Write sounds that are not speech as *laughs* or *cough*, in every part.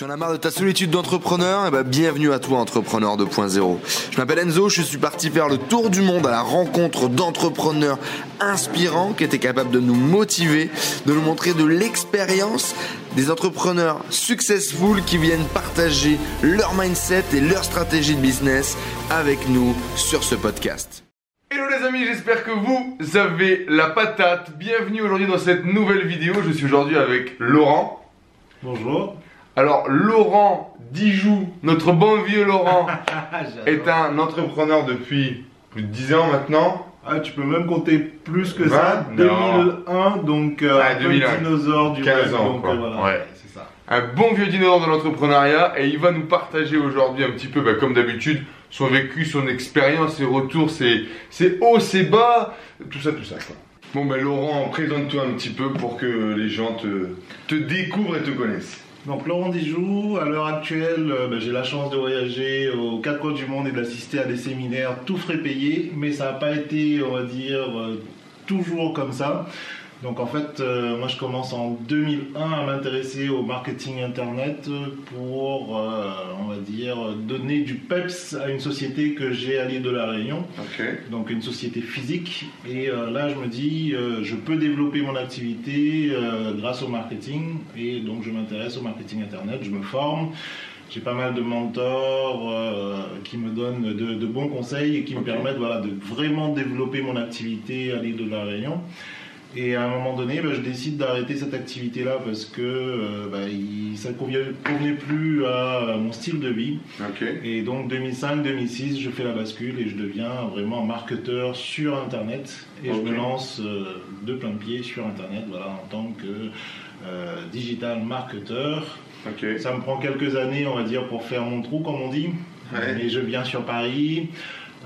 Tu en as marre de ta solitude d'entrepreneur? Eh ben, bienvenue à toi, Entrepreneur 2.0. Je m'appelle Enzo, je suis parti faire le tour du monde à la rencontre d'entrepreneurs inspirants qui étaient capables de nous motiver, de nous montrer de l'expérience, des entrepreneurs successful qui viennent partager leur mindset et leur stratégie de business avec nous sur ce podcast. Hello les amis, j'espère que vous avez la patate. Bienvenue aujourd'hui dans cette nouvelle vidéo. Je suis aujourd'hui avec Laurent. Bonjour. Alors Laurent Dijoux, notre bon vieux Laurent, *laughs* est un entrepreneur depuis plus de 10 ans maintenant. Ah, tu peux même compter plus que ça. Vingt? Non. 2001, donc euh, un 2001. dinosaure du 15 web, ans, donc, quoi. euh, voilà. Ouais. c'est ça. Un bon vieux dinosaure de l'entrepreneuriat et il va nous partager aujourd'hui un petit peu, bah, comme d'habitude, son vécu, son expérience, ses retours, ses, ses hauts, ses bas, tout ça, tout ça. Quoi. Bon ben Laurent, présente-toi un petit peu pour que les gens te, te découvrent et te connaissent. Donc Laurent Dijoux, à l'heure actuelle, euh, ben, j'ai la chance de voyager aux quatre coins du monde et d'assister à des séminaires tout frais payés, mais ça n'a pas été, on va dire, euh, toujours comme ça. Donc en fait, euh, moi je commence en 2001 à m'intéresser au marketing internet pour, euh, on va dire, donner du peps à une société que j'ai à l'île de la Réunion. Donc une société physique. Et euh, là, je me dis, je peux développer mon activité grâce au marketing. Et donc, je m'intéresse au marketing Internet, je me forme. J'ai pas mal de mentors qui me donnent de, de bons conseils et qui me permettent voilà, de vraiment développer mon activité à l'île de la Réunion. Et à un moment donné, ben, je décide d'arrêter cette activité-là parce que euh, il- ça ne convenait, convenait plus à mon style de vie. Et donc 2005-2006, je fais la bascule et je deviens vraiment marketeur sur Internet. Et je me lance euh, de plein de pieds sur Internet voilà, en tant que euh, digital marketeur. Ça me prend quelques années, on va dire, pour faire mon trou, comme on dit. Ouais. Mais je viens sur Paris.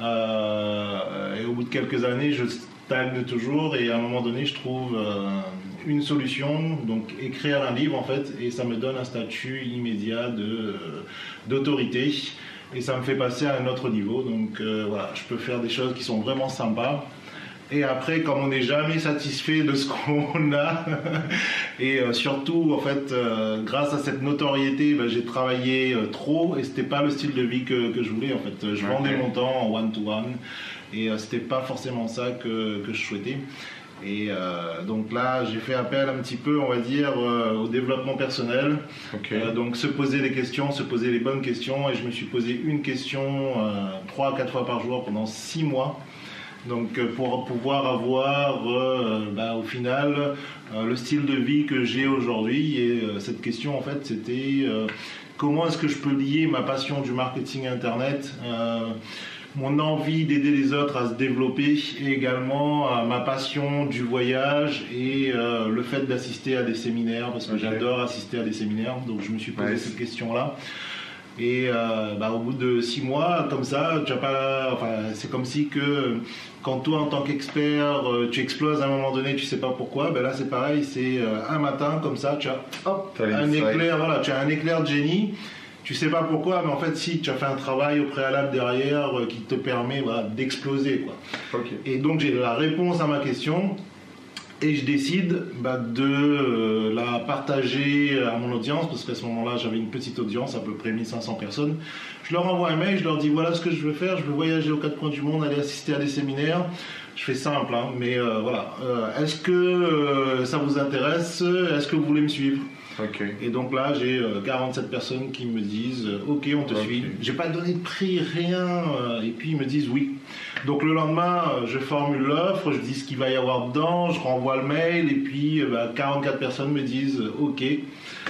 et au bout de quelques années, je stagne toujours. Et à un moment donné, je trouve euh, une solution, donc écrire un livre en fait. Et ça me donne un statut immédiat de, euh, d'autorité. Et ça me fait passer à un autre niveau. Donc euh, voilà, je peux faire des choses qui sont vraiment sympas. Et après, comme on n'est jamais satisfait de ce qu'on *laughs* a, et euh, surtout, en fait, euh, grâce à cette notoriété, ben, j'ai travaillé euh, trop et c'était pas le style de vie que, que je voulais. En fait, je vendais mon temps en one-to-one et euh, c'était pas forcément ça que, que je souhaitais. Et euh, donc là, j'ai fait appel un petit peu, on va dire, euh, au développement personnel. Euh, donc se poser des questions, se poser les bonnes questions. Et je me suis posé une question trois à quatre fois par jour pendant six mois. Donc euh, pour pouvoir avoir euh, bah, au final euh, le style de vie que j'ai aujourd'hui. Et euh, cette question en fait c'était comment est-ce que je peux lier ma passion du marketing internet mon envie d'aider les autres à se développer et également à ma passion du voyage et euh, le fait d'assister à des séminaires parce que j'adore assister à des séminaires donc je me suis posé cette question là et euh, bah, au bout de six mois, comme ça, tu as pas, enfin, c'est comme si que quand toi, en tant qu'expert, euh, tu exploses à un moment donné, tu sais pas pourquoi. Ben là, c'est pareil, c'est euh, un matin comme ça, tu as hop, un éclair, voilà, tu as un éclair de génie. Tu sais pas pourquoi, mais en fait, si tu as fait un travail au préalable derrière qui te permet voilà, d'exploser, quoi. Et donc j'ai la réponse à ma question et je décide bah, de euh, la partager à mon audience parce qu'à ce moment-là j'avais une petite audience, à peu près 1500 personnes. Je leur envoie un mail, je leur dis voilà ce que je veux faire, je veux voyager aux quatre coins du monde, aller assister à des séminaires. Je fais simple, hein, mais euh, voilà. Euh, Est-ce que euh, ça vous intéresse? Est-ce que vous voulez me suivre? Et donc là, j'ai euh, 47 personnes qui me disent euh, Ok, on te Ok. suit. J'ai pas donné de prix, rien. euh, et puis ils me disent oui. Donc le lendemain, euh, je formule l'offre, je dis ce qu'il va y avoir dedans, je renvoie le mail. Et puis euh, bah, 44 personnes me disent euh, Ok.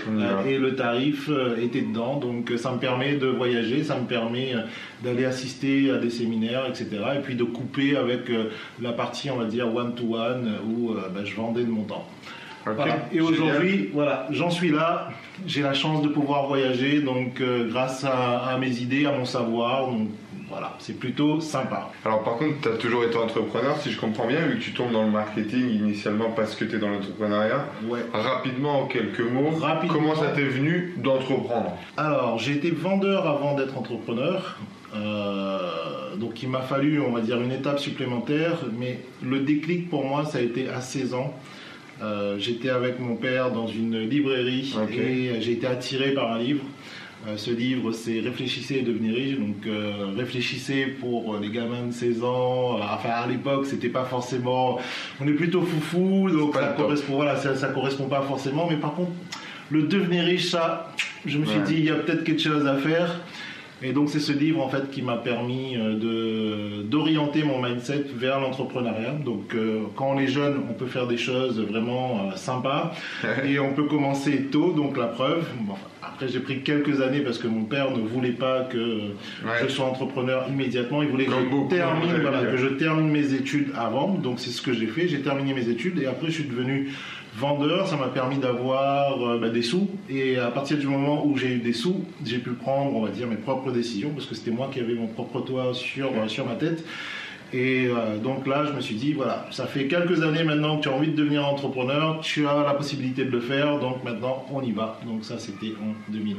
Euh, et le tarif euh, était dedans. Donc euh, ça me permet de voyager, ça me permet euh, d'aller assister à des séminaires, etc. Et puis de couper avec euh, la partie, on va dire, one-to-one, euh, où euh, bah, je vendais de mon temps. Voilà. Et aujourd'hui, voilà, j'en suis là. J'ai la chance de pouvoir voyager, donc euh, grâce à, à mes idées, à mon savoir. Donc voilà, c'est plutôt sympa. Alors par contre, tu as toujours été entrepreneur, si je comprends bien, vu que tu tombes dans le marketing initialement parce que tu es dans l'entrepreneuriat. Ouais. Rapidement, en quelques mots, Rapidement. comment ça t'est venu d'entreprendre? Alors, j'ai été vendeur avant d'être entrepreneur. Euh, donc, il m'a fallu, on va dire, une étape supplémentaire. Mais le déclic pour moi, ça a été à 16 ans. Euh, J'étais avec mon père dans une librairie et j'ai été attiré par un livre. Euh, ce livre, c'est Réfléchissez et devenez riche. Donc, euh, réfléchissez pour les gamins de 16 ans. Euh, Enfin, à l'époque, c'était pas forcément. On est plutôt foufou, donc ça correspond, voilà, ça, ça correspond pas forcément. Mais par contre, le devenir riche, ça, je me suis Ouais. dit, il y a peut-être quelque chose à faire. Et donc c'est ce livre en fait qui m'a permis euh, de d'orienter mon mindset vers l'entrepreneuriat. Donc euh, quand on est jeune, on peut faire des choses vraiment euh, sympas *laughs* et on peut commencer tôt. Donc la preuve. Bon, enfin, après j'ai pris quelques années parce que mon père ne voulait pas que Ouais. je sois entrepreneur immédiatement. Il voulait que Comme je, beaucoup, termine, voilà, que je termine mes études avant. Donc c'est ce que j'ai fait. J'ai terminé mes études et après je suis devenu vendeur. Ça m'a permis d'avoir euh, bah, des sous. Et à partir du moment où j'ai eu des sous, j'ai pu prendre, on va dire, mes propres décisions parce que c'était moi qui avais mon propre toit sur, euh, sur ma tête. Et euh, donc là, je me suis dit, voilà, ça fait quelques années maintenant que tu as envie de devenir entrepreneur, tu as la possibilité de le faire, donc maintenant on y va. Donc ça, c'était en 2001.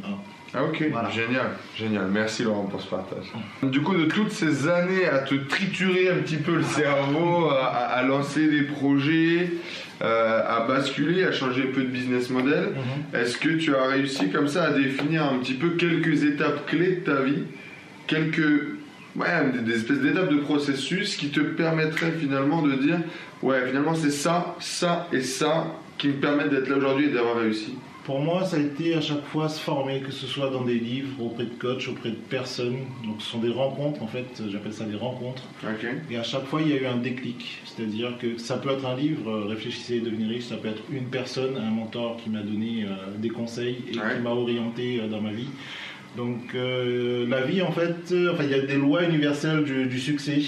Ah ok, Voilà. génial, génial. Merci Laurent pour ce partage. Du coup, de toutes ces années à te triturer un petit peu le cerveau, à, lancer des projets, euh, à basculer, à changer un peu de business model, est-ce que tu as réussi comme ça à définir un petit peu quelques étapes clés de ta vie, quelques ouais, des, des espèces d'étapes de processus qui te permettraient finalement de dire ouais finalement c'est ça, ça et ça qui me permettent d'être là aujourd'hui et d'avoir réussi. Pour moi, ça a été à chaque fois se former, que ce soit dans des livres, auprès de coachs, auprès de personnes. Donc ce sont des rencontres, en fait, j'appelle ça des rencontres. Et à chaque fois, il y a eu un déclic. C'est-à-dire que ça peut être un livre, euh, Réfléchissez et devenir riche, ça peut être une personne, un mentor qui m'a donné euh, des conseils et Ouais. qui m'a orienté euh, dans ma vie. Donc euh, la vie, en fait, euh, enfin, il y a des lois universelles du, du succès.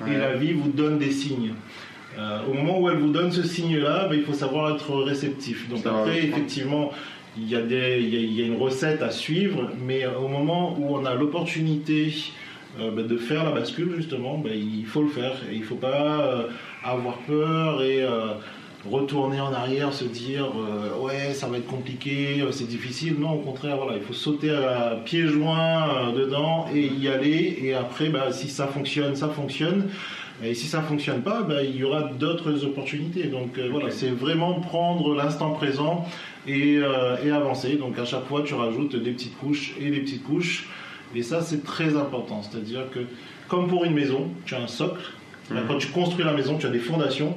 Ouais. Et la vie vous donne des signes. Euh, au moment où elle vous donne ce signe-là, ben, il faut savoir être réceptif. Donc Ça après, effectivement, il y, a des, il, y a, il y a une recette à suivre, mais au moment où on a l'opportunité ben, de faire la bascule, justement, ben, il faut le faire. Et il ne faut pas avoir peur et retourner en arrière, se dire euh, ouais, ça va être compliqué, euh, c'est difficile. Non, au contraire, voilà, il faut sauter à pieds joints euh, dedans et y aller. Et après, ben, si ça fonctionne, ça fonctionne. Et si ça fonctionne pas, ben, il y aura d'autres opportunités. Donc voilà, c'est vraiment prendre l'instant présent et, et avancer. Donc à chaque fois, tu rajoutes des petites couches et des petites couches. Et ça, c'est très important. C'est-à-dire que, comme pour une maison, tu as un socle. Mhm. Quand tu construis la maison, tu as des fondations.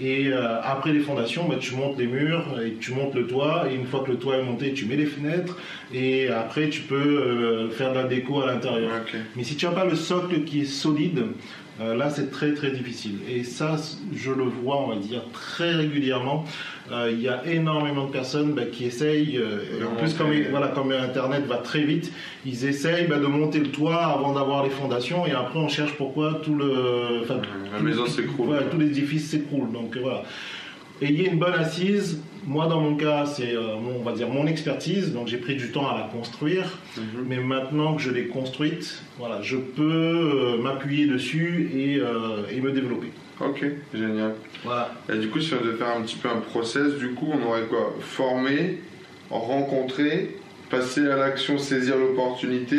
Et euh, après les fondations, ben, tu montes les murs et tu montes le toit. Et une fois que le toit est monté, tu mets les fenêtres. Et après, tu peux euh, faire de la déco à l'intérieur. Mais si tu n'as pas le socle qui est solide, euh, là c'est très très difficile. Et ça, je le vois, on va dire, très régulièrement. Euh, Il y a énormément de personnes bah, qui essayent, euh, en plus comme, voilà, comme Internet va très vite, ils essayent bah, de monter le toit avant d'avoir les fondations et après on cherche pourquoi tout le... La tout- maison s'écroule. voilà, tout l'édifice s'écroule. Donc voilà. Ayez une bonne assise. Moi, dans mon cas, c'est, euh, mon- on va dire, mon expertise. Donc, j'ai pris du temps à la construire. Mhm. Mais maintenant que je l'ai construite, voilà, je peux euh, m'appuyer dessus et, euh, et me développer. Ok, génial. Voilà. Et du coup, si on devait faire un petit peu un process, du coup, on aurait quoi? Former, rencontrer, passer à l'action, saisir l'opportunité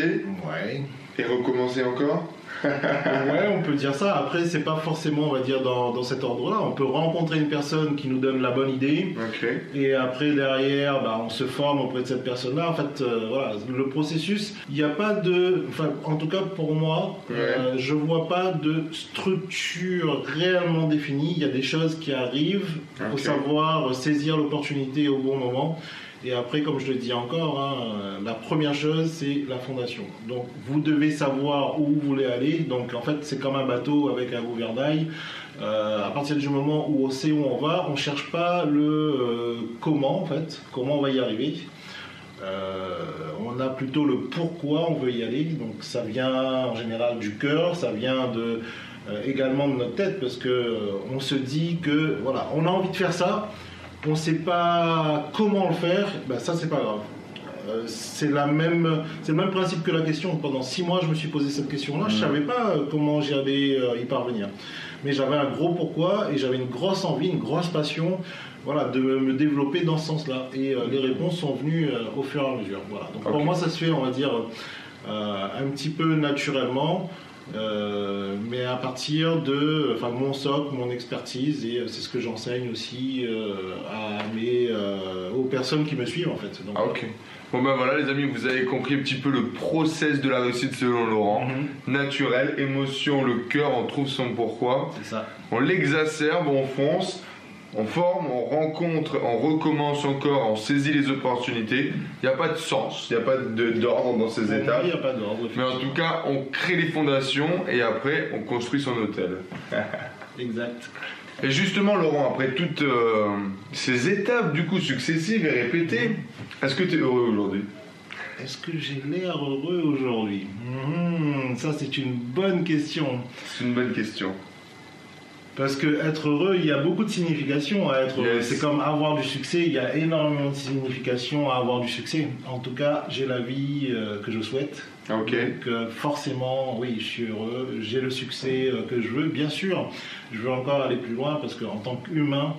Ouais. et recommencer encore? *laughs* ouais, on peut dire ça. Après, c'est pas forcément, on va dire, dans, dans cet ordre-là. On peut rencontrer une personne qui nous donne la bonne idée. Et après, derrière, bah, on se forme auprès de cette personne-là. En fait, euh, voilà, le processus, il n'y a pas de. Enfin, en tout cas, pour moi, euh, je vois pas de structure réellement définie. Il y a des choses qui arrivent. Il faut savoir saisir l'opportunité au bon moment. Et après, comme je le dis encore, hein, la première chose, c'est la fondation. Donc, vous devez savoir où vous voulez aller. Donc, en fait, c'est comme un bateau avec un gouvernail. Euh, à partir du moment où on sait où on va, on cherche pas le euh, comment, en fait, comment on va y arriver. Euh, on a plutôt le pourquoi on veut y aller. Donc, ça vient en général du cœur, ça vient également de notre tête parce que euh, on se dit que voilà, on a envie de faire ça, on ne sait pas comment le faire, ben ça c'est pas grave. Euh, c'est la même, c'est le même principe que la question. Pendant six mois, je me suis posé cette question-là. Je savais pas euh, comment j'allais euh, y parvenir, mais j'avais un gros pourquoi et j'avais une grosse envie, une grosse passion, voilà, de me développer dans ce sens-là. Et euh, les réponses sont venues au fur et à mesure. Voilà. Donc pour moi, ça se fait, on va dire, un petit peu naturellement. Euh, mais à partir de enfin, mon socle, mon expertise, et c'est ce que j'enseigne aussi euh, à mes, euh, aux personnes qui me suivent en fait. Donc, Ah ok. Bon ben voilà les amis, vous avez compris un petit peu le process de la réussite selon Laurent. Mhm. Naturel, émotion, le cœur, on trouve son pourquoi. C'est ça. On l'exacerbe, on fonce, on forme, on rencontre, on recommence encore, on saisit les opportunités. Il n'y a pas de sens, il n'y a pas de- d'ordre dans ces étapes. Il n'y a pas d'ordre. Mais en tout cas, on crée les fondations et après, on construit son hôtel. *laughs* Exact. Et justement, Laurent, après toutes euh, ces étapes du coup successives et répétées, est-ce que tu es heureux aujourd'hui? Est-ce que j'ai l'air heureux aujourd'hui? Mhm, Ça, c'est une bonne question. C'est une bonne question. Parce que être heureux, il y a beaucoup de significations à être heureux. Yes. C'est comme avoir du succès, il y a énormément de significations à avoir du succès. En tout cas, j'ai la vie euh, que je souhaite. Ah, Ok. Donc euh, forcément, oui, je suis heureux, j'ai le succès euh, que je veux. Bien sûr, je veux encore aller plus loin parce qu'en tant qu'humain,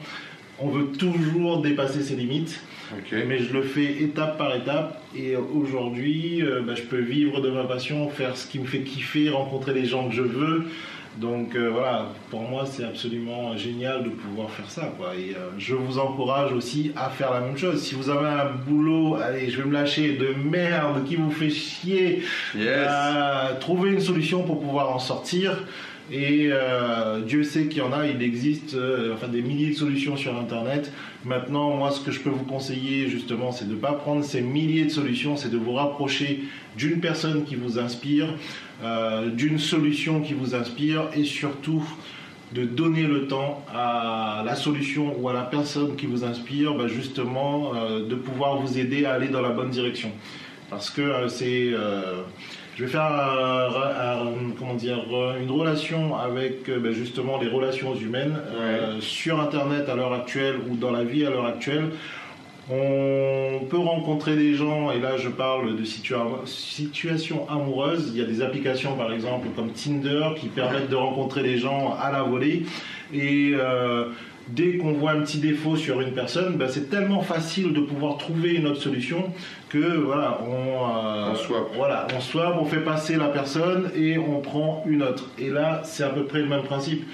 on veut toujours dépasser ses limites. Ok. Mais je le fais étape par étape et aujourd'hui, bah, je peux vivre de ma passion, faire ce qui me fait kiffer, rencontrer les gens que je veux. Donc euh, voilà, pour moi c'est absolument génial de pouvoir faire ça. Quoi. Et euh, je vous encourage aussi à faire la même chose. Si vous avez un boulot, allez, je vais me lâcher, de merde, qui vous fait chier, Yes. euh, trouvez une solution pour pouvoir en sortir. Et euh, Dieu sait qu'il y en a, il existe euh, enfin, des milliers de solutions sur Internet. Maintenant, moi, ce que je peux vous conseiller, justement, c'est de ne pas prendre ces milliers de solutions, c'est de vous rapprocher d'une personne qui vous inspire, euh, d'une solution qui vous inspire, et surtout de donner le temps à la solution ou à la personne qui vous inspire, bah, justement, de pouvoir vous aider à aller dans la bonne direction. Parce que c'est... euh, je vais faire un- un- comment dire, une relation avec euh, ben, justement les relations humaines euh, sur Internet à l'heure actuelle ou dans la vie à l'heure actuelle. On peut rencontrer des gens, et là je parle de situa- situations amoureuses. Il y a des applications par exemple comme Tinder qui permettent de rencontrer les gens à la volée. Et euh, dès qu'on voit un petit défaut sur une personne, ben, c'est tellement facile de pouvoir trouver une autre solution que voilà, on, euh, On swap. voilà, on swap, on fait passer la personne et on prend une autre. Et là, c'est à peu près le même principe.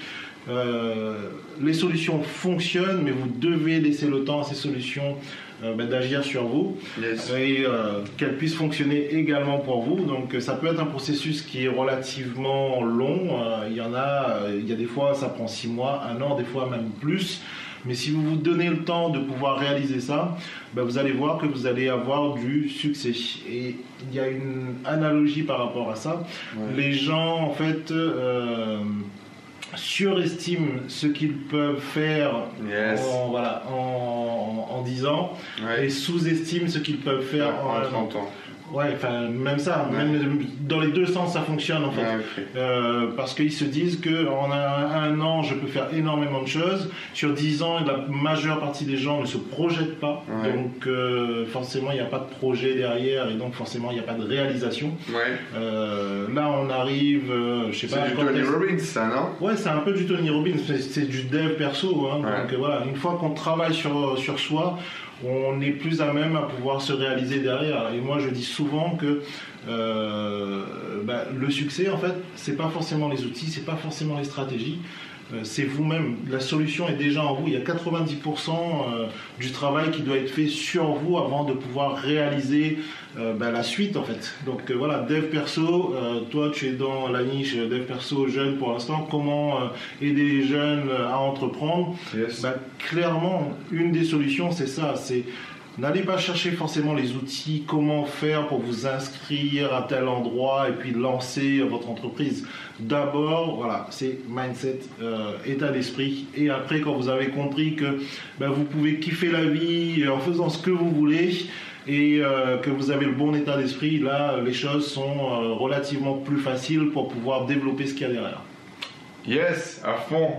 Euh, les solutions fonctionnent, mais vous devez laisser le temps à ces solutions euh, ben, d'agir sur vous Yes. et euh, qu'elles puissent fonctionner également pour vous. Donc euh, ça peut être un processus qui est relativement long. Il y en a, il y a des fois ça prend six mois, un an, des fois même plus. Mais si vous vous donnez le temps de pouvoir réaliser ça, ben, vous allez voir que vous allez avoir du succès. Et il y a une analogie par rapport à ça. Les gens, en fait, euh, surestiment ce qu'ils peuvent faire Yes. en, voilà, en, en 10 ans Ouais. et sous-estiment ce qu'ils peuvent faire en en un an. 30 ans. Ouais, enfin, même ça, Ouais. même dans les deux sens, ça fonctionne en fait. Ouais. Euh, parce qu'ils se disent que en un, un an, je peux faire énormément de choses. Sur 10 ans, la majeure partie des gens ne se projettent pas. Ouais. Donc, euh, forcément, il n'y a pas de projet derrière et donc, forcément, il n'y a pas de réalisation. Ouais. Euh, là, on arrive, euh, je sais pas. C'est du Tony Robbins, ça, non? Ouais, c'est un peu du Tony Robbins, c'est- du dev perso. Hein. Donc voilà, une fois qu'on travaille sur, sur soi, on est plus à même à pouvoir se réaliser derrière. Et moi, je dis souvent que euh, bah, le succès, en fait, c'est pas forcément les outils, c'est pas forcément les stratégies. euh, C'est vous-même. La solution est déjà en vous. Il y a 90% euh, du travail qui doit être fait sur vous avant de pouvoir réaliser bah, la suite en fait. Donc voilà, dev perso, toi tu es dans la niche dev perso jeune pour l'instant, comment aider les jeunes à entreprendre? Yes. bah, Clairement, une des solutions c'est ça, c'est N'allez pas chercher forcément les outils, comment faire pour vous inscrire à tel endroit et puis lancer votre entreprise. D'abord, voilà, c'est mindset, euh, état d'esprit. Et après, quand vous avez compris que ben, vous pouvez kiffer la vie en faisant ce que vous voulez et euh, que vous avez le bon état d'esprit, là, les choses sont euh, relativement plus faciles pour pouvoir développer ce qu'il y a derrière. Yes, à fond.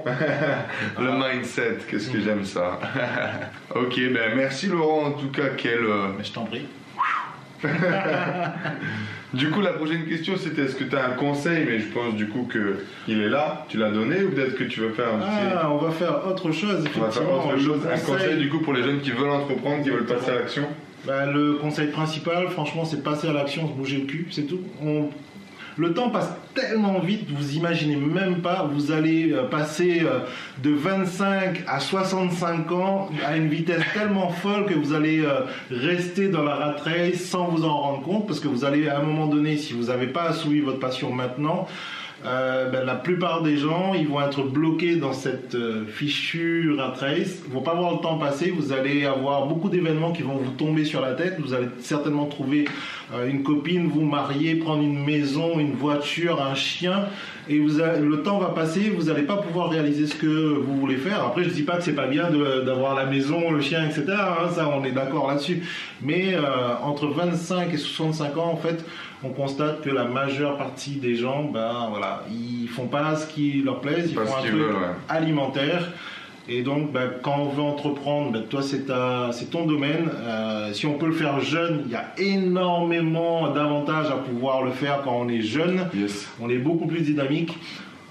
*laughs* le mindset, qu'est-ce que j'aime ça. *laughs* ok, ben merci Laurent en tout cas. Quel, euh, Mais je t'en prie. *laughs* Du coup, la prochaine question c'était est-ce que tu as un conseil? Mais je pense du coup que il est là, tu l'as donné ou peut-être que tu veux faire un petit. Ah, on va faire autre chose, On va faire effectivement. autre chose. Un conseil du coup pour les jeunes qui veulent entreprendre, qui veulent passer à l'action Bah, le conseil principal, franchement, c'est de passer à l'action, se bouger le cul, c'est tout. On- Le temps passe tellement vite, vous imaginez même pas, vous allez euh, passer euh, de 25 à 65 ans à une vitesse tellement folle que vous allez euh, rester dans la rat race sans vous en rendre compte, parce que vous allez à un moment donné, si vous n'avez pas assouvi votre passion maintenant, ben, la plupart des gens, ils vont être bloqués dans cette fichue rat race. Ils vont pas voir le temps passer. Vous allez avoir beaucoup d'événements qui vont vous tomber sur la tête. Vous allez certainement trouver une copine, vous marier, prendre une maison, une voiture, un chien, et vous a- le temps va passer. Vous n'allez pas pouvoir réaliser ce que vous voulez faire. Après, je dis pas que c'est pas bien d'avoir la maison, le chien, etc. hein, ça, on est d'accord là-dessus. Mais euh, entre 25 et 65 ans, en fait, on constate que la majeure partie des gens, ben voilà, ils font pas ce qui leur plaît, ils Pas font ce un truc veulent, ouais. alimentaire. Et donc, ben, quand on veut entreprendre, ben, toi, c'est ta- c'est ton domaine. Euh, si on peut le faire jeune, il y a énormément d'avantages à pouvoir le faire quand on est jeune. Yes. On est beaucoup plus dynamique.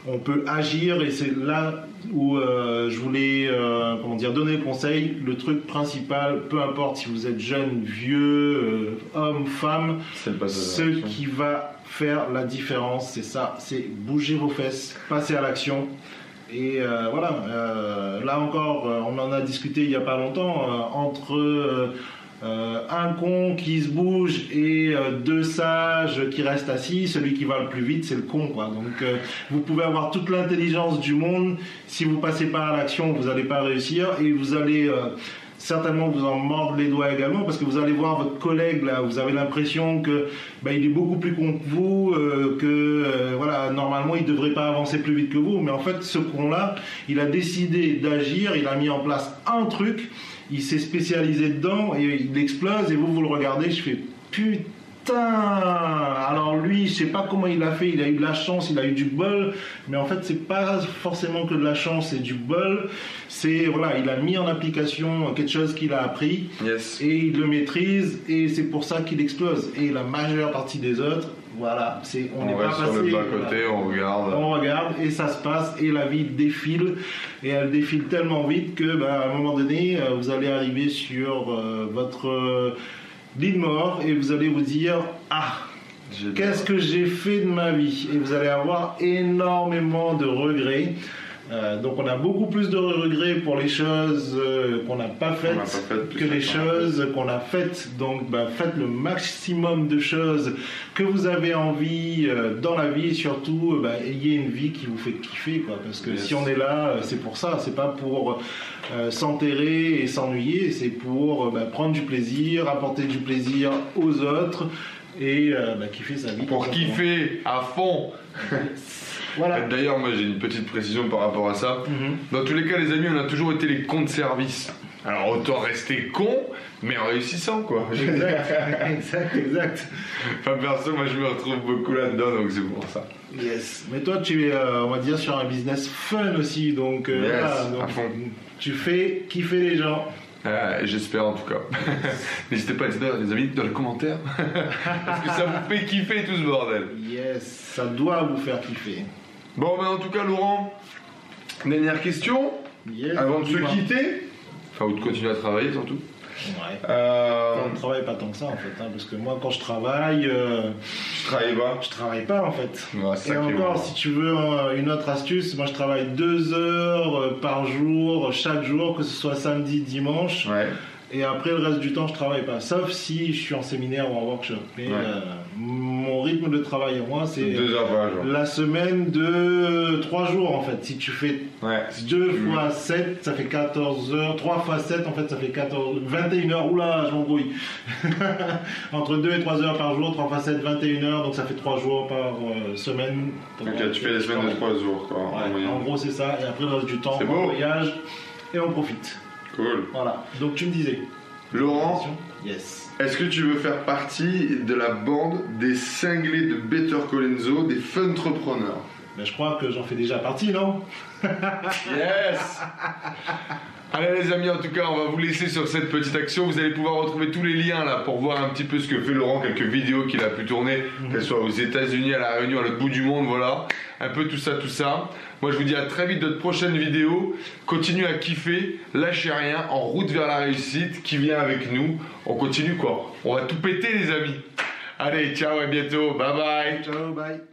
On peut agir et c'est là où euh, je voulais euh, comment dire donner le conseil. Le truc principal, peu importe si vous êtes jeune, vieux, homme, femme, ce qui va faire la différence, c'est ça, c'est bouger vos fesses, passer à l'action. Et euh, voilà, euh, là encore, euh, on en a discuté il n'y a pas longtemps, entre un con qui se bouge et deux sages qui restent assis, celui qui va le plus vite, c'est le con. Donc vous pouvez avoir toute l'intelligence du monde, si vous passez pas à l'action, vous n'allez pas réussir et vous allez... certainement vous en mordre les doigts également parce que vous allez voir votre collègue là, vous avez l'impression que bah, il est beaucoup plus con que vous, euh, que euh, voilà normalement il devrait pas avancer plus vite que vous, mais en fait ce con là, il a décidé d'agir, il a mis en place un truc, il s'est spécialisé dedans et il explose et vous vous le regardez, je fais putain alors lui je sais pas comment il a fait. Il a eu de la chance il a eu du bol. Mais en fait c'est pas forcément que de la chance c'est du bol. C'est voilà il a mis en application quelque chose qu'il a appris. Yes. et il le maîtrise et c'est pour ça qu'il explose. Et la majeure partie des autres voilà c'est on On, n'est pas reste sur passé le bas voilà. côté, on regarde. On regarde et ça se passe et la vie défile. Et elle défile tellement vite que bah, à un moment donné euh, vous allez arriver sur euh, votre euh, de mort et vous allez vous dire ah qu'est-ce que j'ai fait de ma vie? Et vous allez avoir énormément de regrets Euh, donc on a beaucoup plus de regrets pour les choses euh, qu'on n'a pas faites que les choses qu'on a faites. Donc bah, faites le maximum de choses que vous avez envie euh, dans la vie. Et surtout, bah, ayez une vie qui vous fait kiffer. Quoi, parce que Yes. si on est là, c'est pour ça. C'est pas pour s'enterrer et s'ennuyer. C'est pour bah, prendre du plaisir, apporter du plaisir aux autres et kiffer sa vie. Pour kiffer à fond. *laughs* Voilà. D'ailleurs, moi j'ai une petite précision par rapport à ça. Mhm. Dans tous les cas, les amis, on a toujours été les cons de service. Alors autant rester con, mais en réussissant quoi. *laughs* Exact, exact, exact. Enfin perso, moi je me retrouve beaucoup là-dedans, donc c'est pour ça. Yes. Mais toi, tu es, euh, on va dire, sur un business fun aussi. Donc, euh, Yes, voilà, donc, à fond. tu fais kiffer les gens. Euh, J'espère en tout cas. *laughs* N'hésitez pas à dire les amis dans les commentaires. *laughs* Parce que ça vous fait kiffer tout ce bordel. Yes, ça doit vous faire kiffer. Bon, ben en tout cas, Laurent, dernière question. Yes. Avant de se quitter, enfin, ou de continuer à travailler surtout. Ouais. Euh, On ne travaille pas tant que ça en fait, hein, parce que moi quand je travaille, euh, je travaille pas. je travaille pas en fait. Ouais, c'est Et encore, si tu veux euh, une autre astuce, moi je travaille deux heures par jour, chaque jour, que ce soit samedi, dimanche. Ouais. Et après, le reste du temps, je travaille pas. Sauf si je suis en séminaire ou en workshop. Mais euh, mon rythme de travail à moi, c'est la semaine de 3 jours en fait. Si tu fais Ouais. 2 tu- fois 7, ça fait 14 heures. 3 fois 7, en fait, ça fait 14, 21 heures. Oula, je m'embrouille. *laughs* Entre 2 et 3 heures par jour, 3 fois 7, 21 heures. Donc ça fait 3 jours par euh, semaine. Ok, tu fais des semaines de 3 jours quoi. en Ouais, moyenne. en gros, c'est ça. Et après, le reste du temps, on beau. voyage et on profite. Cool. Voilà. Donc tu me disais. Laurent, Yes. est-ce que tu veux faire partie de la bande des cinglés de Better Colenso, des funtrepreneurs Ben, je crois que j'en fais déjà partie, non? Yes *laughs* Allez les amis, en tout cas, on va vous laisser sur cette petite action. Vous allez pouvoir retrouver tous les liens là pour voir un petit peu ce que fait Laurent, quelques vidéos qu'il a pu tourner, qu'elles soient aux États-Unis, à la Réunion, à l'autre bout du monde, voilà. Un peu tout ça, tout ça. Moi, je vous dis à très vite de prochaines vidéos. Continuez à kiffer, lâchez rien, en route vers la réussite. Qui vient avec nous On continue quoi On va tout péter, les amis. Allez, ciao, à bientôt. Bye bye. Ciao, bye.